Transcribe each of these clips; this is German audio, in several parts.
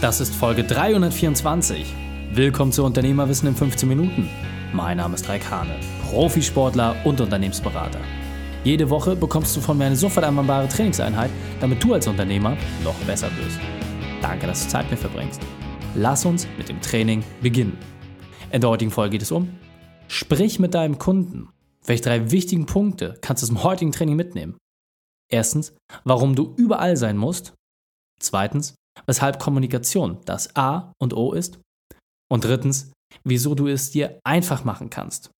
Das ist Folge 324. Willkommen zu Unternehmerwissen in 15 Minuten. Mein Name ist Raik Hane, Profisportler und Unternehmensberater. Jede Woche bekommst du von mir eine sofort anwendbare Trainingseinheit, damit du als Unternehmer noch besser wirst. Danke, dass du Zeit mit mir verbringst. Lass uns mit dem Training beginnen. In der heutigen Folge geht es um Sprich mit deinem Kunden. Welche drei wichtigen Punkte kannst du zum heutigen Training mitnehmen? Erstens, warum du überall sein musst. Zweitens, weshalb Kommunikation das A und O ist. Und drittens, wieso du es dir einfach machen kannst.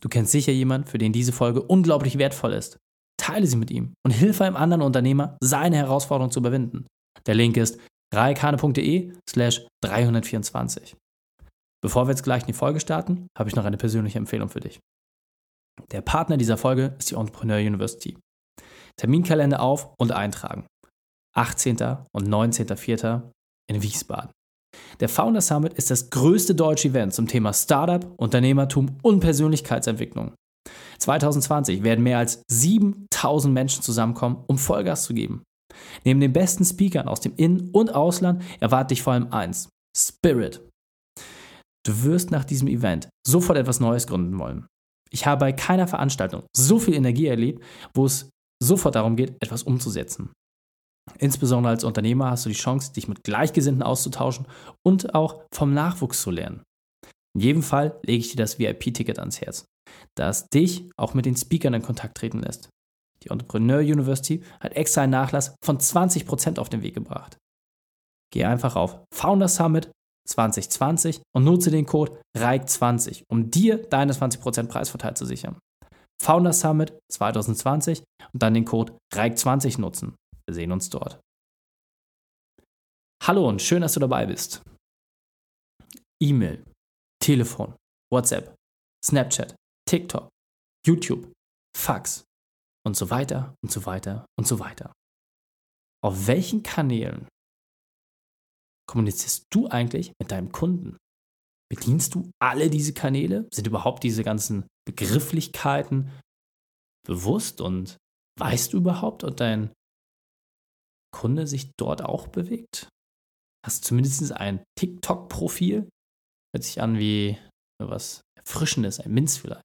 Du kennst sicher jemanden, für den diese Folge unglaublich wertvoll ist. Teile sie mit ihm und hilfe einem anderen Unternehmer, seine Herausforderung zu überwinden. Der Link ist reikane.de slash 324. Bevor wir jetzt gleich in die Folge starten, habe ich noch eine persönliche Empfehlung für dich. Der Partner dieser Folge ist die Entrepreneur University. Terminkalender auf und eintragen. 18. und 19.04. in Wiesbaden. Der Founder Summit ist das größte deutsche Event zum Thema Startup, Unternehmertum und Persönlichkeitsentwicklung. 2020 werden mehr als 7000 Menschen zusammenkommen, um Vollgas zu geben. Neben den besten Speakern aus dem In- und Ausland erwartet dich vor allem eins: Spirit. Du wirst nach diesem Event sofort etwas Neues gründen wollen. Ich habe bei keiner Veranstaltung so viel Energie erlebt, wo es sofort darum geht, etwas umzusetzen. Insbesondere als Unternehmer hast du die Chance, dich mit Gleichgesinnten auszutauschen und auch vom Nachwuchs zu lernen. In jedem Fall lege ich dir das VIP-Ticket ans Herz, das dich auch mit den Speakern in Kontakt treten lässt. Die Entrepreneur University hat extra einen Nachlass von 20% auf den Weg gebracht. Geh einfach auf Founder Summit 2020 und nutze den Code REIK20, um dir deine 20% Preisvorteil zu sichern. Founder Summit 2020 und dann den Code REIK20 nutzen. Wir sehen uns dort. Hallo und schön, dass du dabei bist. E-Mail, Telefon, WhatsApp, Snapchat, TikTok, YouTube, Fax und so weiter und so weiter und so weiter. Auf welchen Kanälen kommunizierst du eigentlich mit deinem Kunden? Bedienst du alle diese Kanäle? Sind überhaupt diese ganzen Begrifflichkeiten bewusst und weißt du überhaupt, ob dein Kunde sich dort auch bewegt? Hast zumindest ein TikTok-Profil? Hört sich an wie was Erfrischendes, ein Minz vielleicht.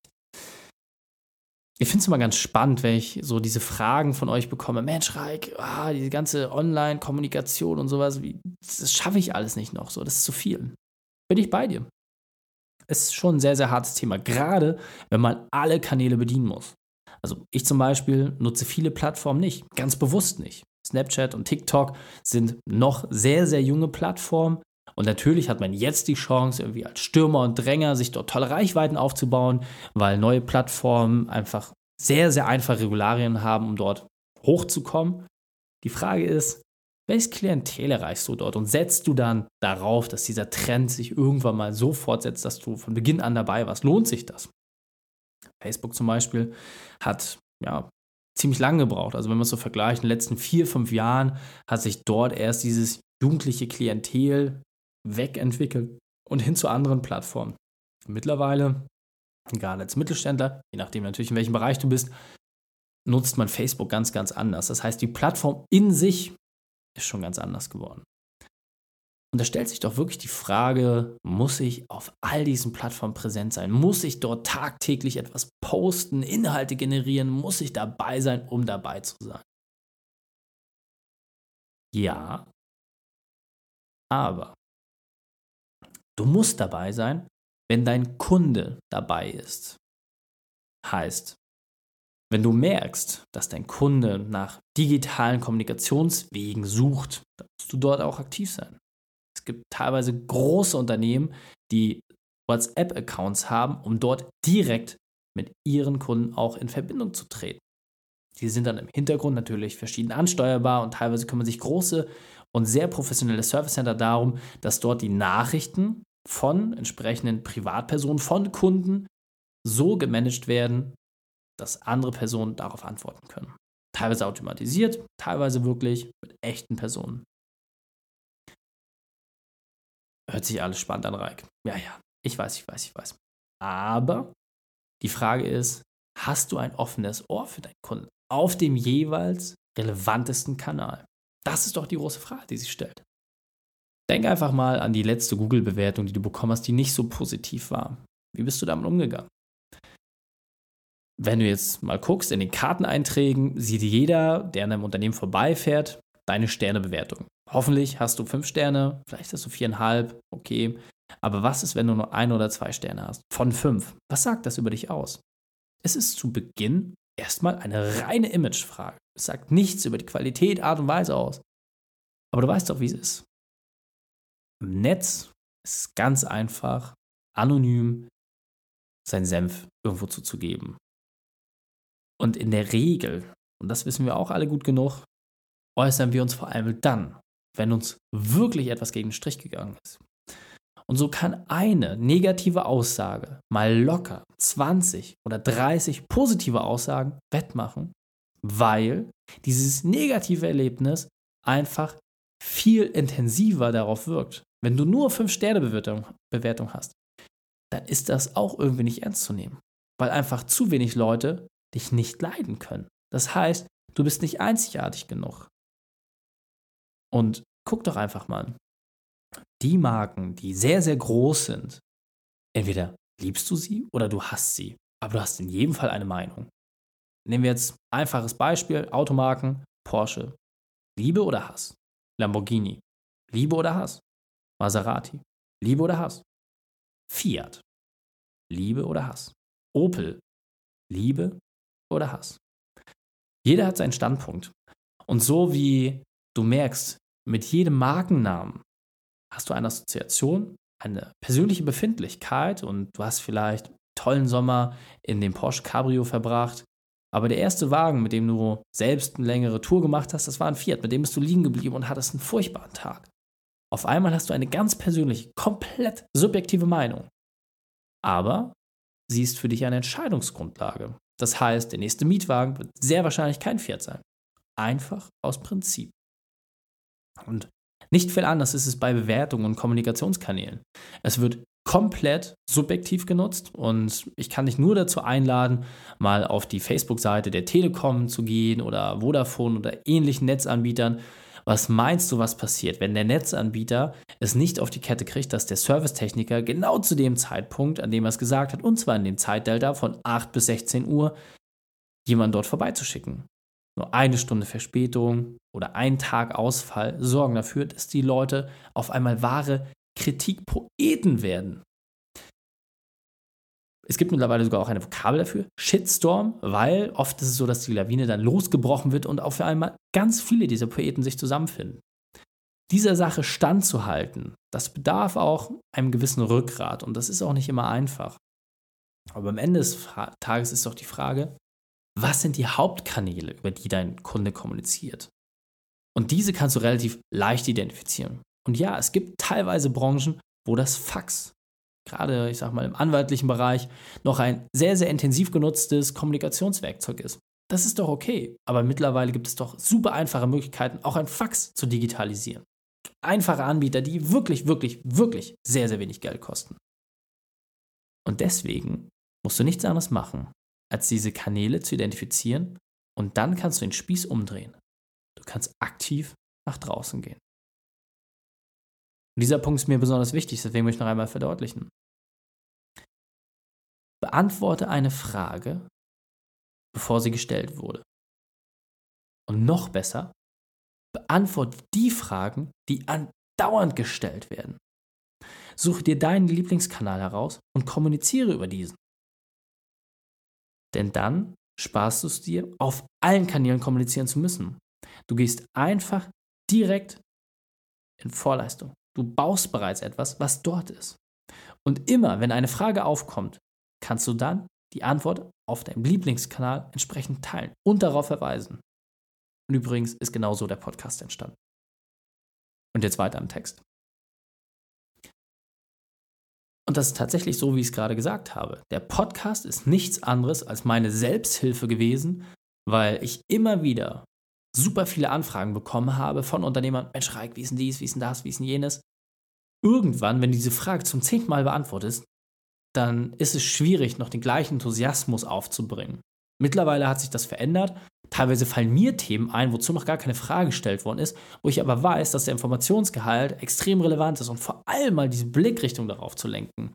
Ich finde es immer ganz spannend, wenn ich so diese Fragen von euch bekomme. Mensch, Reik, ah, diese ganze Online-Kommunikation und sowas, wie, das schaffe ich alles nicht noch. So, das ist zu viel. Bin ich bei dir. Es ist schon ein sehr, sehr hartes Thema, gerade wenn man alle Kanäle bedienen muss. Also ich zum Beispiel nutze viele Plattformen nicht, ganz bewusst nicht. Snapchat und TikTok sind noch sehr, sehr junge Plattformen. Und natürlich hat man jetzt die Chance, irgendwie als Stürmer und Dränger sich dort tolle Reichweiten aufzubauen, weil neue Plattformen einfach sehr, sehr einfache Regularien haben, um dort hochzukommen. Die Frage ist, welches Klientel erreichst du dort und setzt du dann darauf, dass dieser Trend sich irgendwann mal so fortsetzt, dass du von Beginn an dabei warst? Lohnt sich das? Facebook zum Beispiel hat ja ziemlich lange gebraucht. Also wenn man es so vergleicht, in den letzten vier, fünf Jahren hat sich dort erst dieses jugendliche Klientel wegentwickelt und hin zu anderen Plattformen. Mittlerweile, gerade als Mittelständler, je nachdem natürlich in welchem Bereich du bist, nutzt man Facebook ganz, ganz anders. Das heißt, die Plattform in sich ist schon ganz anders geworden. Und da stellt sich doch wirklich die Frage, muss ich auf all diesen Plattformen präsent sein? Muss ich dort tagtäglich etwas posten, Inhalte generieren? Muss ich dabei sein, um dabei zu sein? Ja, aber du musst dabei sein, wenn dein Kunde dabei ist. Heißt, wenn du merkst, dass dein Kunde nach digitalen Kommunikationswegen sucht, dann musst du dort auch aktiv sein. Gibt teilweise große Unternehmen, die WhatsApp-Accounts haben, um dort direkt mit ihren Kunden auch in Verbindung zu treten. Die sind dann im Hintergrund natürlich verschieden ansteuerbar und teilweise kümmern sich große und sehr professionelle Service Center darum, dass dort die Nachrichten von entsprechenden Privatpersonen, von Kunden so gemanagt werden, dass andere Personen darauf antworten können. Teilweise automatisiert, teilweise wirklich mit echten Personen. Hört sich alles spannend an, Reik. Ja, ja, ich weiß, ich weiß, ich weiß. Aber die Frage ist, hast du ein offenes Ohr für deinen Kunden auf dem jeweils relevantesten Kanal? Das ist doch die große Frage, die sich stellt. Denk einfach mal an die letzte Google-Bewertung, die du bekommen hast, die nicht so positiv war. Wie bist du damit umgegangen? Wenn du jetzt mal guckst, in den Karteneinträgen sieht jeder, der an einem Unternehmen vorbeifährt, deine Sternebewertung. Hoffentlich hast du fünf Sterne, vielleicht hast du viereinhalb, okay. Aber was ist, wenn du nur ein oder zwei Sterne hast? Von fünf. Was sagt das über dich aus? Es ist zu Beginn erstmal eine reine Imagefrage. Es sagt nichts über die Qualität, Art und Weise aus. Aber du weißt doch, wie es ist. Im Netz ist es ganz einfach, anonym seinen Senf irgendwo zuzugeben. Und in der Regel, und das wissen wir auch alle gut genug, äußern wir uns vor allem dann, wenn uns wirklich etwas gegen den Strich gegangen ist. Und so kann eine negative Aussage mal locker 20 oder 30 positive Aussagen wettmachen, weil dieses negative Erlebnis einfach viel intensiver darauf wirkt. Wenn du nur 5-Sterne-Bewertung Bewertung hast, dann ist das auch irgendwie nicht ernst zu nehmen, weil einfach zu wenig Leute dich nicht leiden können. Das heißt, du bist nicht einzigartig genug. Und guck doch einfach mal. Die Marken, die sehr, sehr groß sind, entweder liebst du sie oder du hasst sie, aber du hast in jedem Fall eine Meinung. Nehmen wir jetzt einfaches Beispiel: Automarken, Porsche. Liebe oder Hass? Lamborghini. Liebe oder Hass? Maserati. Liebe oder Hass? Fiat. Liebe oder Hass? Opel. Liebe oder Hass? Jeder hat seinen Standpunkt. Und so wie du merkst, mit jedem Markennamen hast du eine Assoziation, eine persönliche Befindlichkeit und du hast vielleicht einen tollen Sommer in dem Porsche Cabrio verbracht. Aber der erste Wagen, mit dem du selbst eine längere Tour gemacht hast, das war ein Fiat, mit dem bist du liegen geblieben und hattest einen furchtbaren Tag. Auf einmal hast du eine ganz persönliche, komplett subjektive Meinung. Aber sie ist für dich eine Entscheidungsgrundlage. Das heißt, der nächste Mietwagen wird sehr wahrscheinlich kein Fiat sein. Einfach aus Prinzip. Und nicht viel anders ist es bei Bewertungen und Kommunikationskanälen. Es wird komplett subjektiv genutzt und ich kann dich nur dazu einladen, mal auf die Facebook-Seite der Telekom zu gehen oder Vodafone oder ähnlichen Netzanbietern was meinst du, was passiert, wenn der Netzanbieter es nicht auf die Kette kriegt, dass der Servicetechniker genau zu dem Zeitpunkt, an dem er es gesagt hat, und zwar in dem Zeitdelta von 8 bis 16 Uhr, jemanden dort vorbeizuschicken? Nur eine Stunde Verspätung oder ein Tag Ausfall sorgen dafür, dass die Leute auf einmal wahre Kritikpoeten werden. Es gibt mittlerweile sogar auch eine Vokabel dafür, Shitstorm, weil oft ist es so, dass die Lawine dann losgebrochen wird und auf einmal ganz viele dieser Poeten sich zusammenfinden. Dieser Sache standzuhalten, das bedarf auch einem gewissen Rückgrat und das ist auch nicht immer einfach. Aber am Ende des Tages ist doch die Frage, was sind die Hauptkanäle, über die dein Kunde kommuniziert? Und diese kannst du relativ leicht identifizieren. Und ja, es gibt teilweise Branchen, wo das Fax gerade, ich sag mal, im anwaltlichen Bereich noch ein sehr, sehr intensiv genutztes Kommunikationswerkzeug ist. Das ist doch okay, aber mittlerweile gibt es doch super einfache Möglichkeiten, auch ein Fax zu digitalisieren. Einfache Anbieter, die wirklich, wirklich, wirklich sehr, sehr wenig Geld kosten. Und deswegen musst du nichts anderes machen, als diese Kanäle zu identifizieren und dann kannst du den Spieß umdrehen. Du kannst aktiv nach draußen gehen. Und dieser Punkt ist mir besonders wichtig, deswegen möchte ich noch einmal verdeutlichen. Beantworte eine Frage, bevor sie gestellt wurde. Und noch besser, beantworte die Fragen, die andauernd gestellt werden. Suche dir deinen Lieblingskanal heraus und kommuniziere über diesen. Denn dann sparst du es dir, auf allen Kanälen kommunizieren zu müssen. Du gehst einfach direkt in Vorleistung. Du baust bereits etwas, was dort ist. Und immer, wenn eine Frage aufkommt, kannst du dann die Antwort auf deinem Lieblingskanal entsprechend teilen und darauf verweisen. Und übrigens ist genauso der Podcast entstanden. Und jetzt weiter im Text. Und das ist tatsächlich so, wie ich es gerade gesagt habe. Der Podcast ist nichts anderes als meine Selbsthilfe gewesen, weil ich immer wieder super viele Anfragen bekommen habe von Unternehmern, Mensch, Reik, wie ist denn dies, wie ist denn das, wie ist denn jenes? Irgendwann, wenn du diese Frage zum zehnten Mal beantwortest, dann ist es schwierig, noch den gleichen Enthusiasmus aufzubringen. Mittlerweile hat sich das verändert. Teilweise fallen mir Themen ein, wozu noch gar keine Frage gestellt worden ist, wo ich aber weiß, dass der Informationsgehalt extrem relevant ist und vor allem mal diese Blickrichtung darauf zu lenken.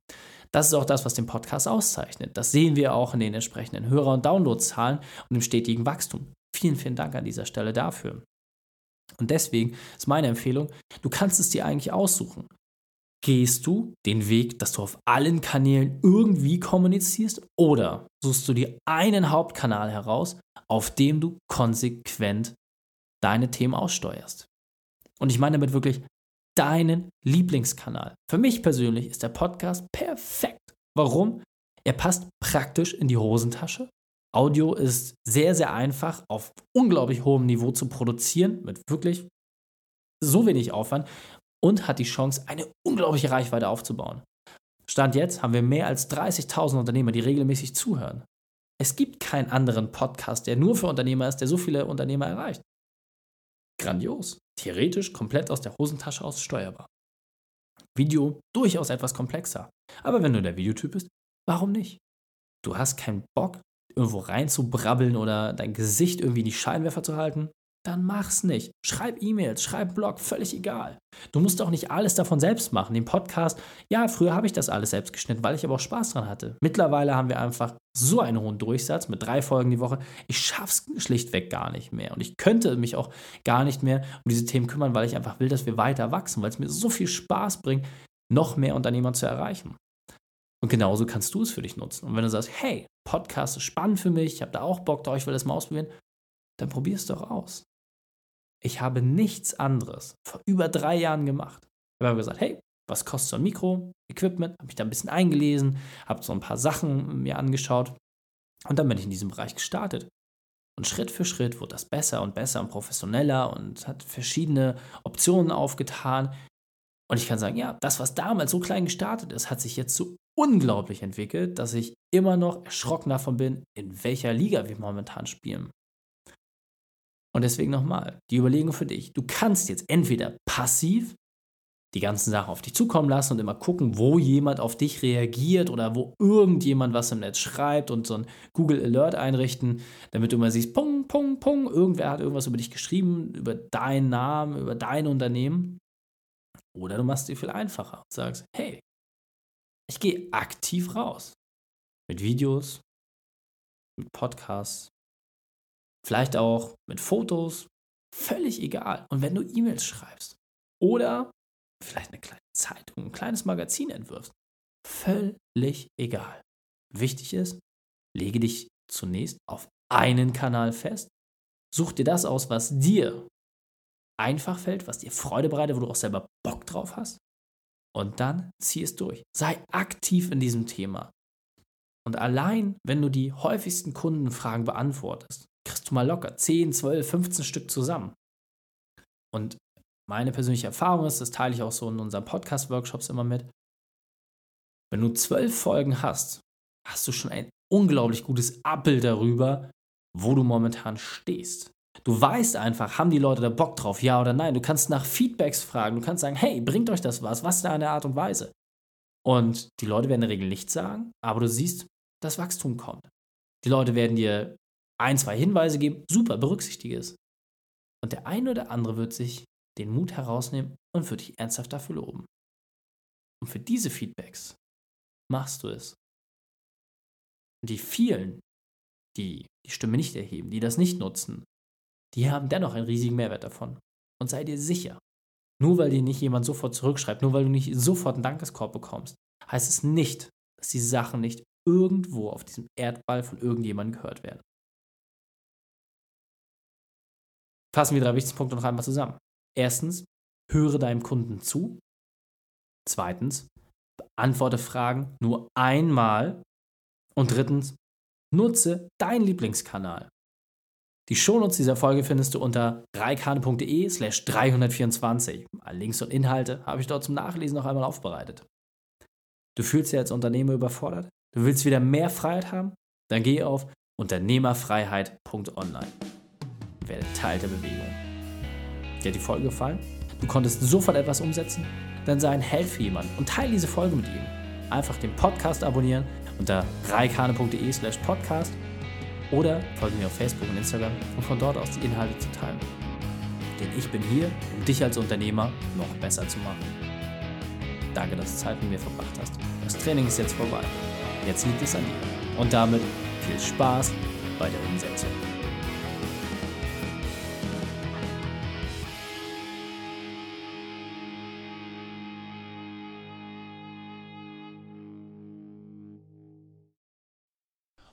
Das ist auch das, was den Podcast auszeichnet. Das sehen wir auch in den entsprechenden Hörer- und Downloadzahlen und im stetigen Wachstum. Vielen, vielen Dank an dieser Stelle dafür. Und deswegen ist meine Empfehlung, du kannst es dir eigentlich aussuchen. Gehst du den Weg, dass du auf allen Kanälen irgendwie kommunizierst oder suchst du dir einen Hauptkanal heraus, auf dem du konsequent deine Themen aussteuerst? Und ich meine damit wirklich deinen Lieblingskanal. Für mich persönlich ist der Podcast perfekt. Warum? Er passt praktisch in die Hosentasche. Audio ist sehr, sehr einfach auf unglaublich hohem Niveau zu produzieren, mit wirklich so wenig Aufwand und hat die Chance, eine unglaubliche Reichweite aufzubauen. Stand jetzt haben wir mehr als 30.000 Unternehmer, die regelmäßig zuhören. Es gibt keinen anderen Podcast, der nur für Unternehmer ist, der so viele Unternehmer erreicht. Grandios. Theoretisch komplett aus der Hosentasche aus steuerbar. Video durchaus etwas komplexer. Aber wenn du der Videotyp bist, warum nicht? Du hast keinen Bock, irgendwo reinzubrabbeln oder dein Gesicht irgendwie in die Scheinwerfer zu halten? dann mach's nicht. Schreib E-Mails, schreib Blog, völlig egal. Du musst auch nicht alles davon selbst machen. Den Podcast, ja, früher habe ich das alles selbst geschnitten, weil ich aber auch Spaß dran hatte. Mittlerweile haben wir einfach so einen hohen Durchsatz mit drei Folgen die Woche. Ich schaff's schlichtweg gar nicht mehr. Und ich könnte mich auch gar nicht mehr um diese Themen kümmern, weil ich einfach will, dass wir weiter wachsen, weil es mir so viel Spaß bringt, noch mehr Unternehmer zu erreichen. Und genauso kannst du es für dich nutzen. Und wenn du sagst, hey, Podcast ist spannend für mich, ich habe da auch Bock drauf, ich will das mal ausprobieren, dann probier es doch aus. Ich habe nichts anderes vor über drei Jahren gemacht. Ich habe gesagt, hey, was kostet so ein Mikro, Equipment? Habe mich da ein bisschen eingelesen, habe so ein paar Sachen mir angeschaut und dann bin ich in diesem Bereich gestartet. Und Schritt für Schritt wurde das besser und besser und professioneller und hat verschiedene Optionen aufgetan. Und ich kann sagen, ja, das, was damals so klein gestartet ist, hat sich jetzt so unglaublich entwickelt, dass ich immer noch erschrocken davon bin, in welcher Liga wir momentan spielen. Und deswegen nochmal, die Überlegung für dich. Du kannst jetzt entweder passiv die ganzen Sachen auf dich zukommen lassen und immer gucken, wo jemand auf dich reagiert oder wo irgendjemand was im Netz schreibt und so ein Google Alert einrichten, damit du immer siehst, pung, pung, pung, irgendwer hat irgendwas über dich geschrieben, über deinen Namen, über dein Unternehmen. Oder du machst es dir viel einfacher und sagst, hey, ich gehe aktiv raus. Mit Videos, mit Podcasts, Vielleicht auch mit Fotos. Völlig egal. Und wenn du E-Mails schreibst oder vielleicht eine kleine Zeitung, ein kleines Magazin entwirfst, völlig egal. Wichtig ist, lege dich zunächst auf einen Kanal fest. Such dir das aus, was dir einfach fällt, was dir Freude bereitet, wo du auch selber Bock drauf hast. Und dann zieh es durch. Sei aktiv in diesem Thema. Und allein, wenn du die häufigsten Kundenfragen beantwortest, kriegst du mal locker 10, 12, 15 Stück zusammen. Und meine persönliche Erfahrung ist, das teile ich auch so in unseren Podcast-Workshops immer mit. Wenn du zwölf Folgen hast, hast du schon ein unglaublich gutes Abbild darüber, wo du momentan stehst. Du weißt einfach, haben die Leute da Bock drauf, ja oder nein. Du kannst nach Feedbacks fragen. Du kannst sagen, hey, bringt euch das was? Was ist da eine Art und Weise? Und die Leute werden in der Regel nichts sagen, aber du siehst, das Wachstum kommt. Die Leute werden dir ein, zwei Hinweise geben, super, berücksichtige es. Und der eine oder andere wird sich den Mut herausnehmen und wird dich ernsthaft dafür loben. Und für diese Feedbacks machst du es. Und die vielen, die die Stimme nicht erheben, die das nicht nutzen, die haben dennoch einen riesigen Mehrwert davon. Und sei dir sicher, nur weil dir nicht jemand sofort zurückschreibt, nur weil du nicht sofort einen Dankeskorb bekommst, heißt es nicht, dass die Sachen nicht irgendwo auf diesem Erdball von irgendjemandem gehört werden. Fassen wir drei wichtigsten Punkte noch einmal zusammen. Erstens, höre deinem Kunden zu. Zweitens, beantworte Fragen nur einmal. Und drittens, nutze deinen Lieblingskanal. Die Shownotes dieser Folge findest du unter reikane.de slash 324. Alle Links und Inhalte habe ich dort zum Nachlesen noch einmal aufbereitet. Du fühlst dich als Unternehmer überfordert? Du willst wieder mehr Freiheit haben? Dann geh auf unternehmerfreiheit.online werde Teil der Bewegung. Dir hat die Folge gefallen? Du konntest sofort etwas umsetzen? Dann sei ein Held für jemanden und teile diese Folge mit ihm. Einfach den Podcast abonnieren unter reikane.de slash podcast Oder folge mir auf Facebook und Instagram, um von dort aus die Inhalte zu teilen. Denn ich bin hier, um dich als Unternehmer noch besser zu machen. Danke, dass du Zeit mit mir verbracht hast. Das Training ist jetzt vorbei. Jetzt liegt es an dir. Und damit viel Spaß bei der Umsetzung.